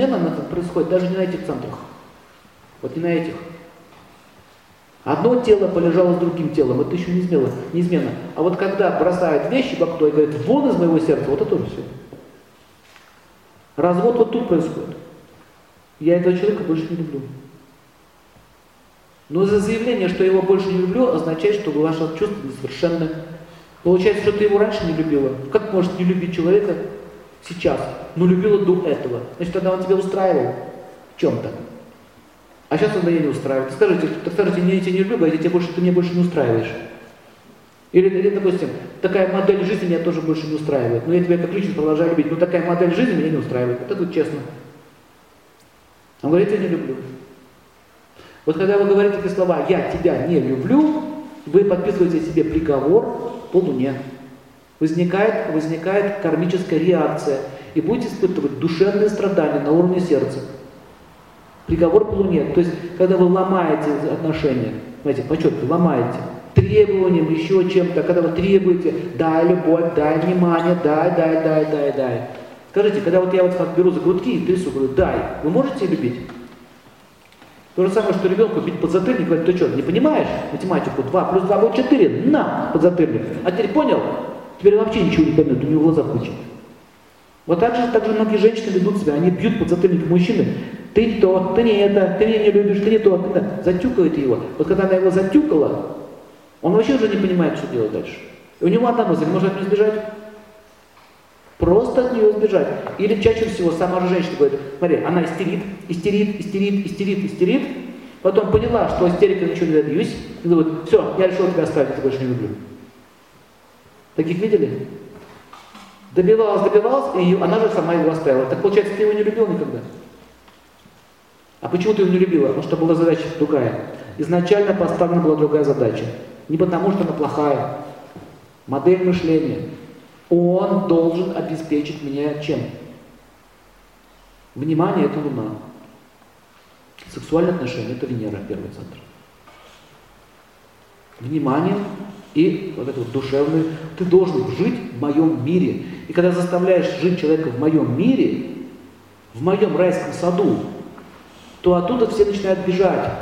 смена на это происходит даже не на этих центрах. Вот не на этих. Одно тело полежало с другим телом, это еще неизменно, неизменно. А вот когда бросают вещи в окно и говорят, вон из моего сердца, вот это тоже все. Развод вот тут происходит. Я этого человека больше не люблю. Но за заявление, что я его больше не люблю, означает, что ваше чувство несовершенны. Получается, что ты его раньше не любила. Как может не любить человека сейчас, но любила до этого? Значит, тогда он тебя устраивал в чем-то. А сейчас он меня не устраивает. Скажите, скажите, я тебя не люблю, говорите, тебя больше, ты меня больше не устраиваешь. Или, или, допустим, такая модель жизни меня тоже больше не устраивает. Но я тебя как личность продолжаю любить, но такая модель жизни меня не устраивает. Это будет честно. Он говорит, я не люблю. Вот когда вы говорите такие слова «я тебя не люблю», вы подписываете себе приговор по луне. Возникает, возникает кармическая реакция, и будете испытывать душевные страдания на уровне сердца. Приговор по луне. То есть, когда вы ломаете отношения, знаете, подчеркиваю, ломаете, требованием, еще чем-то, когда вы требуете, дай любовь, дай внимание, дай, дай, дай, дай, дай. Скажите, когда вот я вот беру за грудки и трясу, говорю, дай, вы можете любить? То же самое, что ребенку бить под затыльник, говорит, ты что, не понимаешь математику? 2 плюс 2 будет 4, на под затыльник. А теперь понял? Теперь вообще ничего не поймет, у него глаза куча. Вот так же, так же многие женщины ведут себя, они бьют под затыльник мужчины. Ты то, ты не это, ты меня не любишь, ты не то, ты это. Затюкают его. Вот когда она его затюкала, он вообще уже не понимает, что делать дальше. И у него одна мысль, может от нее сбежать? Просто от нее сбежать. Или чаще всего сама же женщина говорит, смотри, она истерит, истерит, истерит, истерит, истерит, потом поняла, что истерика ничего не добьюсь, и говорит, все, я решил тебя оставить, я больше не люблю. Таких видели? Добивалась, добивалась, и она же сама его оставила. Так получается, ты его не любил никогда. А почему ты его не любила? Потому что была задача другая. Изначально поставлена была другая задача. Не потому, что она плохая. Модель мышления. Он должен обеспечить меня чем? Внимание – это Луна. Сексуальные отношения – это Венера, первый центр. Внимание и вот это вот душевное. Ты должен жить в моем мире. И когда заставляешь жить человека в моем мире, в моем райском саду, то оттуда все начинают бежать.